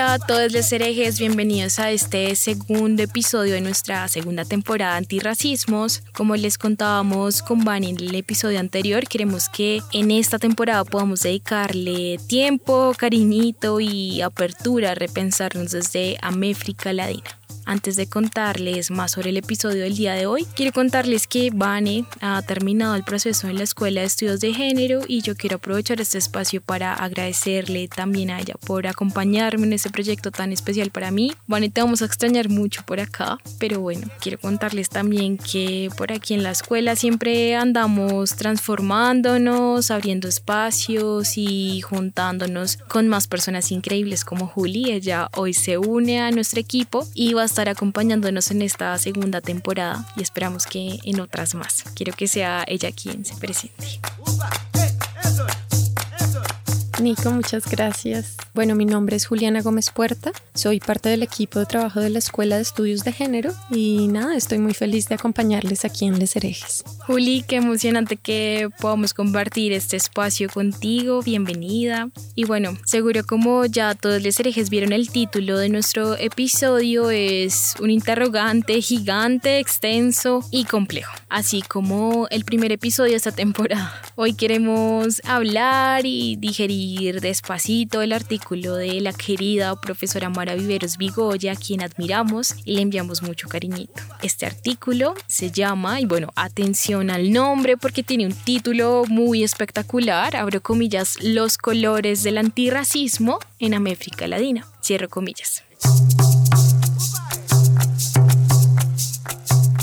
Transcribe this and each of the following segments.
Hola a todos los herejes, bienvenidos a este segundo episodio de nuestra segunda temporada antirracismos. Como les contábamos con Vani en el episodio anterior, queremos que en esta temporada podamos dedicarle tiempo, cariñito y apertura a repensarnos desde Améfrica Ladina. Antes de contarles más sobre el episodio del día de hoy, quiero contarles que Vane ha terminado el proceso en la Escuela de Estudios de Género y yo quiero aprovechar este espacio para agradecerle también a ella por acompañarme en este proyecto tan especial para mí. Vane, te vamos a extrañar mucho por acá, pero bueno, quiero contarles también que por aquí en la escuela siempre andamos transformándonos, abriendo espacios y juntándonos con más personas increíbles como Juli. Ella hoy se une a nuestro equipo y va a estar acompañándonos en esta segunda temporada y esperamos que en otras más. Quiero que sea ella quien se presente. Nico, muchas gracias. Bueno, mi nombre es Juliana Gómez Puerta, soy parte del equipo de trabajo de la Escuela de Estudios de Género y nada, estoy muy feliz de acompañarles aquí en Les Herejes. Juli, qué emocionante que podamos compartir este espacio contigo, bienvenida. Y bueno, seguro como ya todos Les Herejes vieron el título de nuestro episodio, es un interrogante gigante, extenso y complejo, así como el primer episodio de esta temporada. Hoy queremos hablar y digerir despacito el artículo de la querida profesora Mara Viveros Vigoya, a quien admiramos y le enviamos mucho cariñito. Este artículo se llama, y bueno, atención al nombre porque tiene un título muy espectacular, abro comillas, Los colores del antirracismo en América Latina, cierro comillas.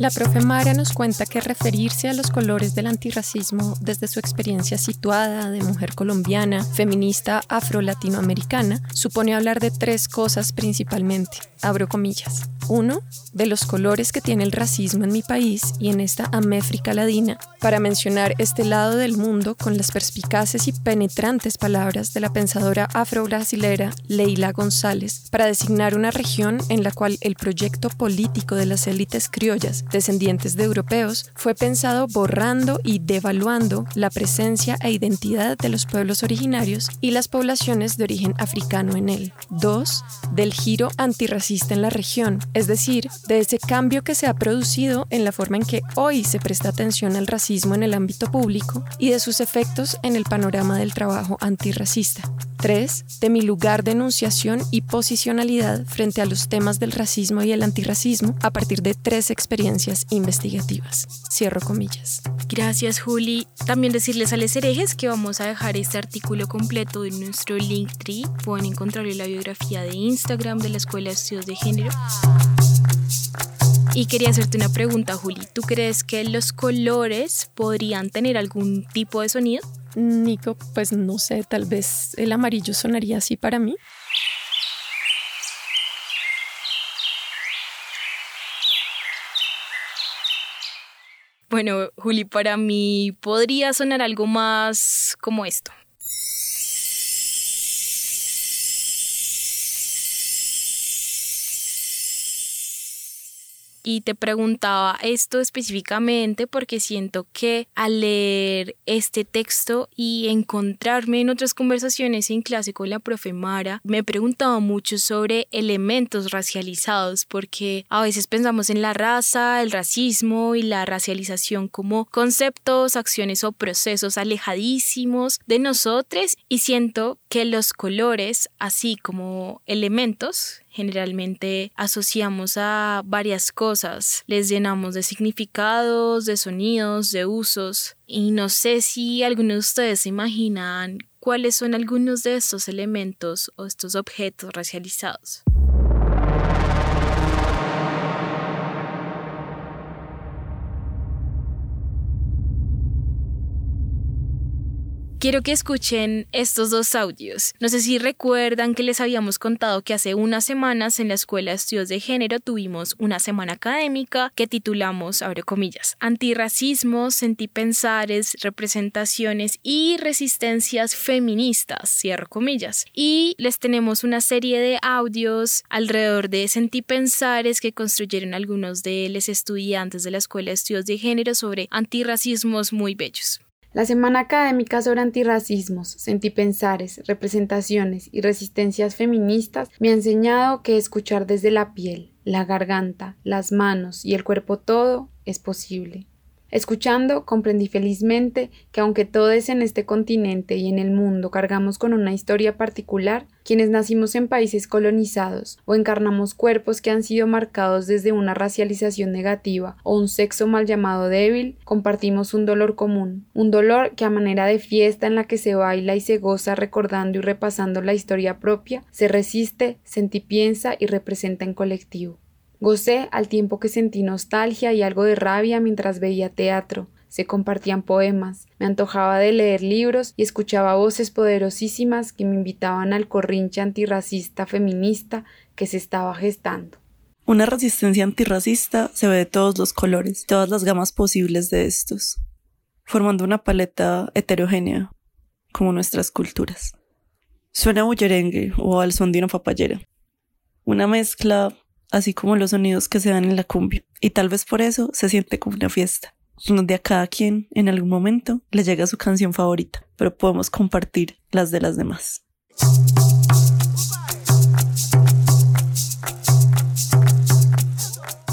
La profe Mara nos cuenta que referirse a los colores del antirracismo desde su experiencia situada de mujer colombiana, feminista afro-latinoamericana, supone hablar de tres cosas principalmente. Abro comillas. Uno, de los colores que tiene el racismo en mi país y en esta Améfrica Ladina, para mencionar este lado del mundo con las perspicaces y penetrantes palabras de la pensadora afro-brasilera Leila González, para designar una región en la cual el proyecto político de las élites criollas descendientes de europeos, fue pensado borrando y devaluando la presencia e identidad de los pueblos originarios y las poblaciones de origen africano en él. 2. Del giro antirracista en la región, es decir, de ese cambio que se ha producido en la forma en que hoy se presta atención al racismo en el ámbito público y de sus efectos en el panorama del trabajo antirracista. 3. De mi lugar de enunciación y posicionalidad frente a los temas del racismo y el antirracismo a partir de tres experiencias investigativas. Cierro comillas. Gracias, Juli. También decirles a los herejes que vamos a dejar este artículo completo en nuestro Linktree. Pueden encontrarlo en la biografía de Instagram de la Escuela de Estudios de Género. Y quería hacerte una pregunta, Juli. ¿Tú crees que los colores podrían tener algún tipo de sonido? Nico, pues no sé, tal vez el amarillo sonaría así para mí. Bueno, Juli, para mí podría sonar algo más como esto. Y te preguntaba esto específicamente porque siento que al leer este texto y encontrarme en otras conversaciones en clase con la profe Mara, me preguntaba mucho sobre elementos racializados porque a veces pensamos en la raza, el racismo y la racialización como conceptos, acciones o procesos alejadísimos de nosotros y siento que los colores, así como elementos, generalmente asociamos a varias cosas, les llenamos de significados, de sonidos, de usos y no sé si algunos de ustedes se imaginan cuáles son algunos de estos elementos o estos objetos racializados. Quiero que escuchen estos dos audios. No sé si recuerdan que les habíamos contado que hace unas semanas en la Escuela de Estudios de Género tuvimos una semana académica que titulamos, abre comillas, Antirracismo, Sentipensares, Representaciones y Resistencias Feministas, cierro comillas. Y les tenemos una serie de audios alrededor de sentipensares que construyeron algunos de los estudiantes de la Escuela de Estudios de Género sobre antirracismos muy bellos. La Semana Académica sobre Antirracismos, Sentipensares, Representaciones y Resistencias Feministas me ha enseñado que escuchar desde la piel, la garganta, las manos y el cuerpo todo es posible. Escuchando, comprendí felizmente que aunque todos en este continente y en el mundo cargamos con una historia particular, quienes nacimos en países colonizados o encarnamos cuerpos que han sido marcados desde una racialización negativa o un sexo mal llamado débil, compartimos un dolor común, un dolor que a manera de fiesta en la que se baila y se goza recordando y repasando la historia propia, se resiste, sentipiensa y representa en colectivo. Gocé al tiempo que sentí nostalgia y algo de rabia mientras veía teatro, se compartían poemas, me antojaba de leer libros y escuchaba voces poderosísimas que me invitaban al corrinche antirracista feminista que se estaba gestando. Una resistencia antirracista se ve de todos los colores, todas las gamas posibles de estos, formando una paleta heterogénea, como nuestras culturas. Suena bullerengue o al son de una papayera. Una mezcla así como los sonidos que se dan en la cumbia. Y tal vez por eso se siente como una fiesta, donde a cada quien en algún momento le llega su canción favorita, pero podemos compartir las de las demás.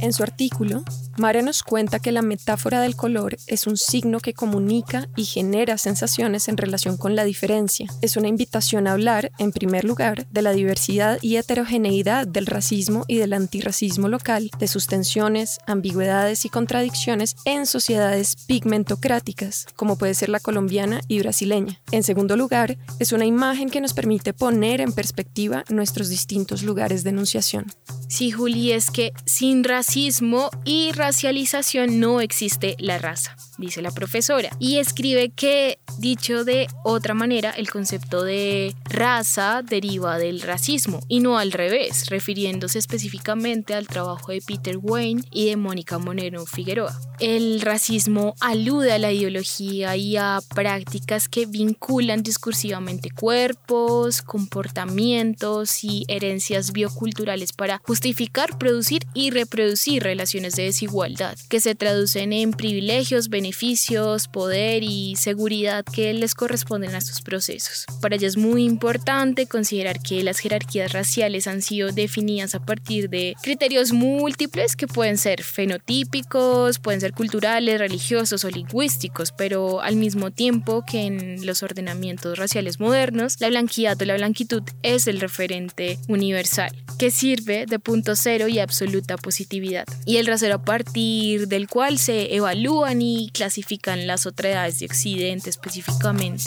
En su artículo, Mara nos cuenta que la metáfora del color es un signo que comunica y genera sensaciones en relación con la diferencia. Es una invitación a hablar, en primer lugar, de la diversidad y heterogeneidad del racismo y del antirracismo local, de sus tensiones, ambigüedades y contradicciones en sociedades pigmentocráticas, como puede ser la colombiana y brasileña. En segundo lugar, es una imagen que nos permite poner en perspectiva nuestros distintos lugares de enunciación. Sí, Juli, es que sin racismo y racialización no existe la raza, dice la profesora. Y escribe que, dicho de otra manera, el concepto de raza deriva del racismo y no al revés, refiriéndose específicamente al trabajo de Peter Wayne y de Mónica Monero Figueroa. El racismo alude a la ideología y a prácticas que vinculan discursivamente cuerpos, comportamientos y herencias bioculturales para justificar, producir y reproducir relaciones de desigualdad que se traducen en privilegios, beneficios, poder y seguridad que les corresponden a estos procesos. Para ello es muy importante considerar que las jerarquías raciales han sido definidas a partir de criterios múltiples que pueden ser fenotípicos, pueden ser culturales, religiosos o lingüísticos, pero al mismo tiempo que en los ordenamientos raciales modernos, la blanquidad o la blanquitud es el referente universal, que sirve de punto cero y absoluta positividad. Y el rasero aparte partir del cual se evalúan y clasifican las otredades de Occidente específicamente.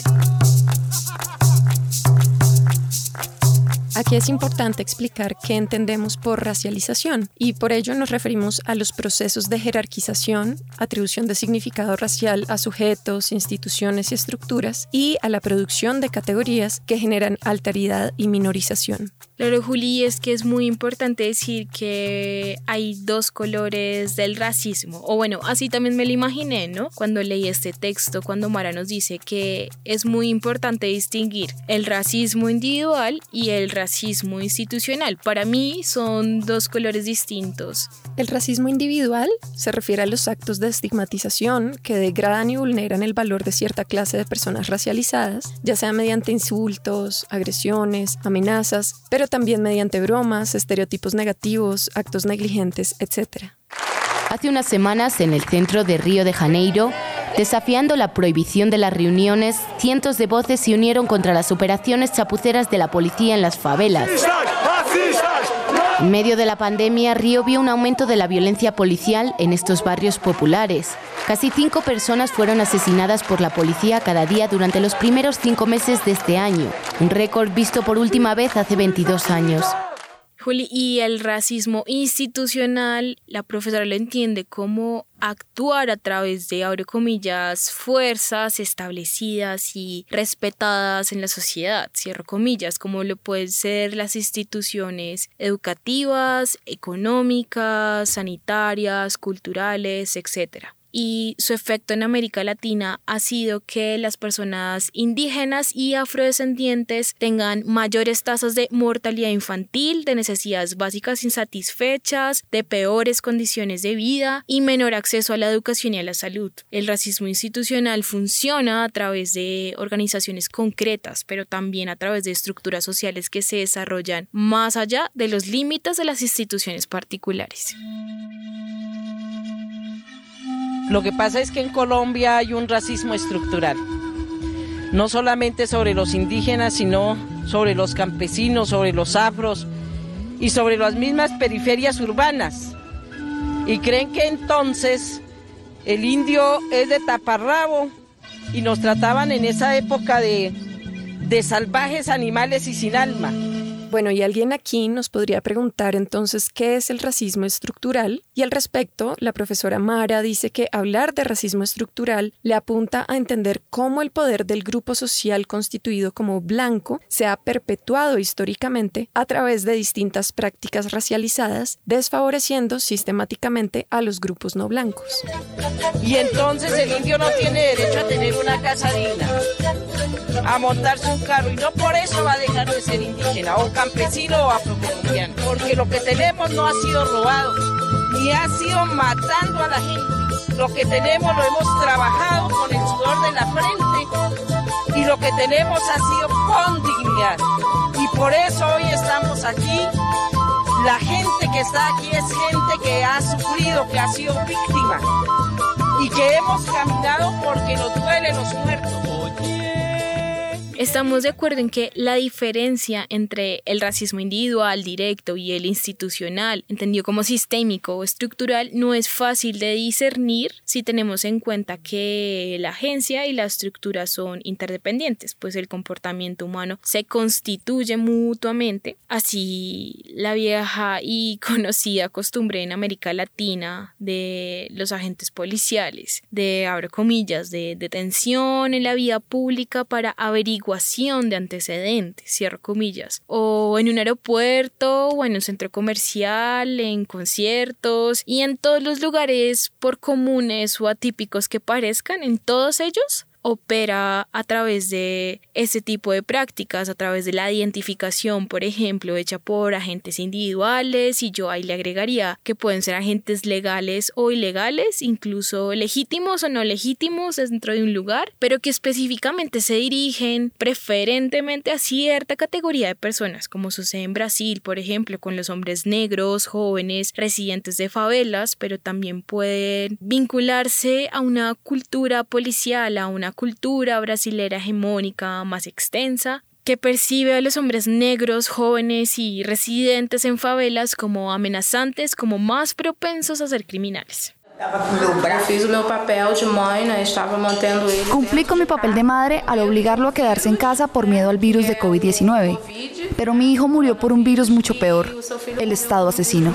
Aquí es importante explicar qué entendemos por racialización y por ello nos referimos a los procesos de jerarquización, atribución de significado racial a sujetos, instituciones y estructuras y a la producción de categorías que generan alteridad y minorización. Claro, Juli, es que es muy importante decir que hay dos colores del racismo, o bueno, así también me lo imaginé, ¿no? Cuando leí este texto, cuando Mara nos dice que es muy importante distinguir el racismo individual y el racismo institucional. Para mí son dos colores distintos. El racismo individual se refiere a los actos de estigmatización que degradan y vulneran el valor de cierta clase de personas racializadas, ya sea mediante insultos, agresiones, amenazas, pero también mediante bromas, estereotipos negativos, actos negligentes, etc. Hace unas semanas, en el centro de Río de Janeiro, desafiando la prohibición de las reuniones, cientos de voces se unieron contra las operaciones chapuceras de la policía en las favelas. En medio de la pandemia, Río vio un aumento de la violencia policial en estos barrios populares. Casi cinco personas fueron asesinadas por la policía cada día durante los primeros cinco meses de este año, un récord visto por última vez hace 22 años. Juli, y el racismo institucional, la profesora lo entiende como actuar a través de, abre comillas, fuerzas establecidas y respetadas en la sociedad, cierro comillas, como lo pueden ser las instituciones educativas, económicas, sanitarias, culturales, etc y su efecto en América Latina ha sido que las personas indígenas y afrodescendientes tengan mayores tasas de mortalidad infantil, de necesidades básicas insatisfechas, de peores condiciones de vida y menor acceso a la educación y a la salud. El racismo institucional funciona a través de organizaciones concretas, pero también a través de estructuras sociales que se desarrollan más allá de los límites de las instituciones particulares. Lo que pasa es que en Colombia hay un racismo estructural, no solamente sobre los indígenas, sino sobre los campesinos, sobre los afros y sobre las mismas periferias urbanas. Y creen que entonces el indio es de taparrabo y nos trataban en esa época de, de salvajes animales y sin alma. Bueno, y alguien aquí nos podría preguntar entonces qué es el racismo estructural. Y al respecto, la profesora Mara dice que hablar de racismo estructural le apunta a entender cómo el poder del grupo social constituido como blanco se ha perpetuado históricamente a través de distintas prácticas racializadas, desfavoreciendo sistemáticamente a los grupos no blancos. Y entonces el indio no tiene derecho a tener una casa digna, a montarse un carro, y no por eso va a dejar de ser indígena o campesino o afrocolombiano, porque lo que tenemos no ha sido robado, ni ha sido matando a la gente. Lo que tenemos lo hemos trabajado con el sudor de la frente y lo que tenemos ha sido con dignidad. Y por eso hoy estamos aquí. La gente que está aquí es gente que ha sufrido, que ha sido víctima y que hemos caminado porque nos duelen los muertos. Estamos de acuerdo en que la diferencia entre el racismo individual, directo y el institucional, entendido como sistémico o estructural, no es fácil de discernir si tenemos en cuenta que la agencia y la estructura son interdependientes, pues el comportamiento humano se constituye mutuamente. Así, la vieja y conocida costumbre en América Latina de los agentes policiales, de, abro comillas, de detención en la vía pública para averiguar de antecedentes, cierro comillas, o en un aeropuerto o en un centro comercial, en conciertos y en todos los lugares por comunes o atípicos que parezcan, en todos ellos opera a través de ese tipo de prácticas, a través de la identificación, por ejemplo, hecha por agentes individuales y yo ahí le agregaría que pueden ser agentes legales o ilegales, incluso legítimos o no legítimos dentro de un lugar, pero que específicamente se dirigen preferentemente a cierta categoría de personas, como sucede en Brasil, por ejemplo, con los hombres negros, jóvenes, residentes de favelas, pero también pueden vincularse a una cultura policial, a una cultura brasilera hegemónica más extensa, que percibe a los hombres negros, jóvenes y residentes en favelas como amenazantes, como más propensos a ser criminales. Cumplí con mi papel de madre al obligarlo a quedarse en casa por miedo al virus de COVID-19. Pero mi hijo murió por un virus mucho peor, el Estado asesino.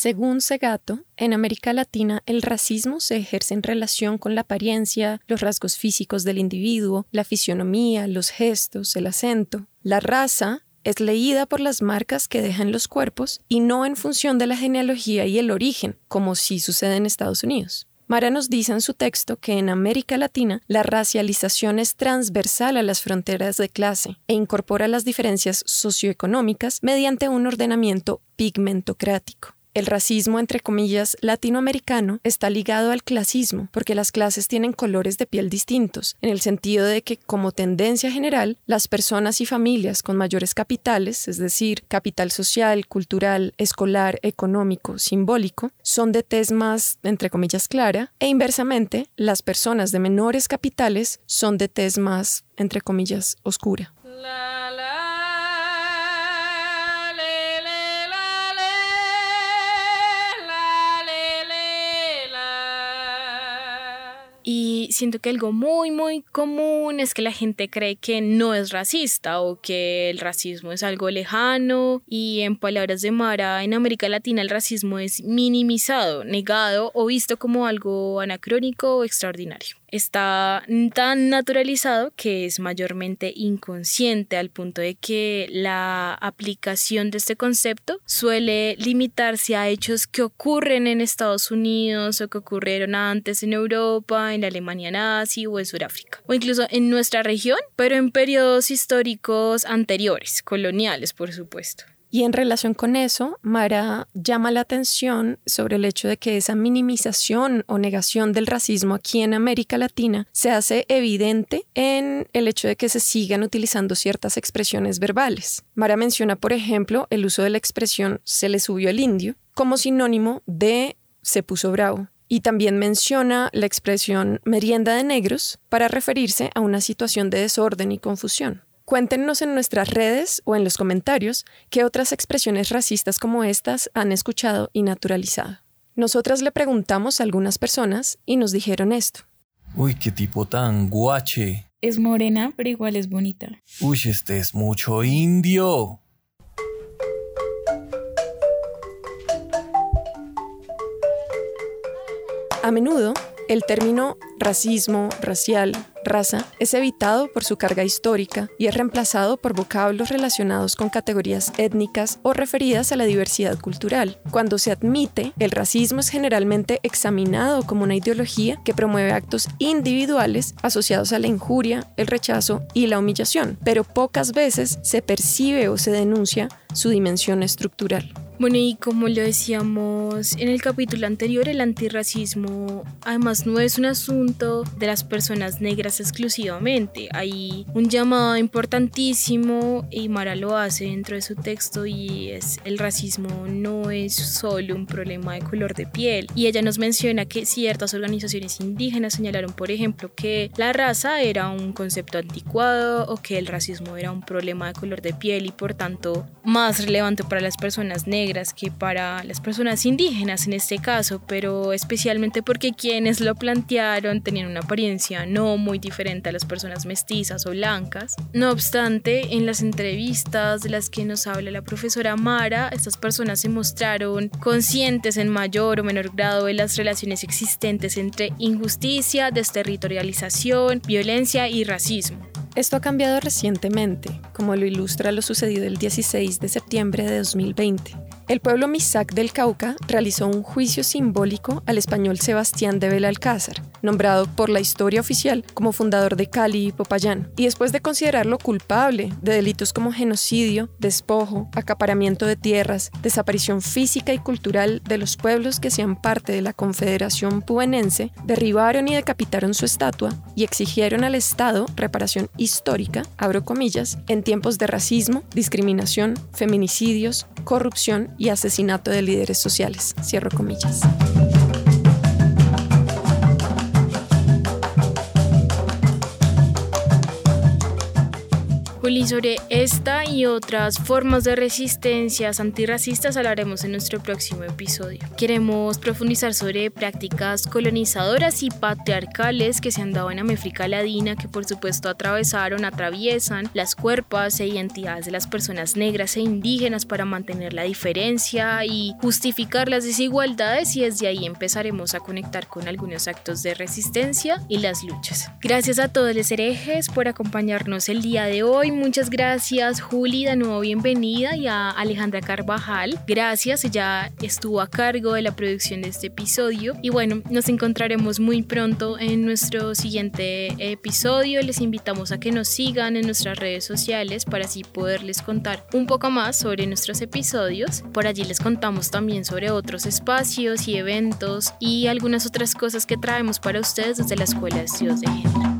Según Segato, en América Latina el racismo se ejerce en relación con la apariencia, los rasgos físicos del individuo, la fisionomía, los gestos, el acento. La raza es leída por las marcas que dejan los cuerpos y no en función de la genealogía y el origen, como sí sucede en Estados Unidos. Mara nos dice en su texto que en América Latina la racialización es transversal a las fronteras de clase e incorpora las diferencias socioeconómicas mediante un ordenamiento pigmentocrático. El racismo, entre comillas, latinoamericano está ligado al clasismo, porque las clases tienen colores de piel distintos, en el sentido de que, como tendencia general, las personas y familias con mayores capitales, es decir, capital social, cultural, escolar, económico, simbólico, son de tez más, entre comillas, clara, e inversamente, las personas de menores capitales son de tez más, entre comillas, oscura. Siento que algo muy, muy común es que la gente cree que no es racista o que el racismo es algo lejano. Y en palabras de Mara, en América Latina el racismo es minimizado, negado o visto como algo anacrónico o extraordinario. Está tan naturalizado que es mayormente inconsciente al punto de que la aplicación de este concepto suele limitarse a hechos que ocurren en Estados Unidos o que ocurrieron antes en Europa, en la Alemania nazi o en Sudáfrica, o incluso en nuestra región, pero en periodos históricos anteriores, coloniales por supuesto. Y en relación con eso, Mara llama la atención sobre el hecho de que esa minimización o negación del racismo aquí en América Latina se hace evidente en el hecho de que se sigan utilizando ciertas expresiones verbales. Mara menciona, por ejemplo, el uso de la expresión se le subió el indio como sinónimo de se puso bravo. Y también menciona la expresión merienda de negros para referirse a una situación de desorden y confusión. Cuéntenos en nuestras redes o en los comentarios qué otras expresiones racistas como estas han escuchado y naturalizado. Nosotras le preguntamos a algunas personas y nos dijeron esto. Uy, qué tipo tan guache. Es morena, pero igual es bonita. Uy, este es mucho indio. A menudo, el término racismo, racial, raza es evitado por su carga histórica y es reemplazado por vocablos relacionados con categorías étnicas o referidas a la diversidad cultural. Cuando se admite, el racismo es generalmente examinado como una ideología que promueve actos individuales asociados a la injuria, el rechazo y la humillación, pero pocas veces se percibe o se denuncia su dimensión estructural. Bueno, y como lo decíamos en el capítulo anterior, el antirracismo además no es un asunto de las personas negras exclusivamente. Hay un llamado importantísimo y Mara lo hace dentro de su texto y es el racismo no es solo un problema de color de piel. Y ella nos menciona que ciertas organizaciones indígenas señalaron, por ejemplo, que la raza era un concepto anticuado o que el racismo era un problema de color de piel y por tanto más relevante para las personas negras que para las personas indígenas en este caso, pero especialmente porque quienes lo plantearon tenían una apariencia no muy diferente a las personas mestizas o blancas. No obstante, en las entrevistas de las que nos habla la profesora Mara, estas personas se mostraron conscientes en mayor o menor grado de las relaciones existentes entre injusticia, desterritorialización, violencia y racismo. Esto ha cambiado recientemente, como lo ilustra lo sucedido el 16 de septiembre de 2020. El pueblo Misac del Cauca realizó un juicio simbólico al español Sebastián de Belalcázar, nombrado por la historia oficial como fundador de Cali y Popayán, y después de considerarlo culpable de delitos como genocidio, despojo, acaparamiento de tierras, desaparición física y cultural de los pueblos que hacían parte de la Confederación Pubenense, derribaron y decapitaron su estatua y exigieron al Estado reparación histórica, abro comillas, en tiempos de racismo, discriminación, feminicidios, corrupción y asesinato de líderes sociales. Cierro comillas. Juli, sobre esta y otras formas de resistencias antirracistas hablaremos en nuestro próximo episodio. Queremos profundizar sobre prácticas colonizadoras y patriarcales que se han dado en América Latina, que por supuesto atravesaron, atraviesan las cuerpos e identidades de las personas negras e indígenas para mantener la diferencia y justificar las desigualdades y desde ahí empezaremos a conectar con algunos actos de resistencia y las luchas. Gracias a todos los herejes por acompañarnos el día de muchas gracias Juli, de nuevo bienvenida y a Alejandra Carvajal. Gracias, ella estuvo a cargo de la producción de este episodio y bueno, nos encontraremos muy pronto en nuestro siguiente episodio. Les invitamos a que nos sigan en nuestras redes sociales para así poderles contar un poco más sobre nuestros episodios. Por allí les contamos también sobre otros espacios y eventos y algunas otras cosas que traemos para ustedes desde la Escuela de Estudios de Género.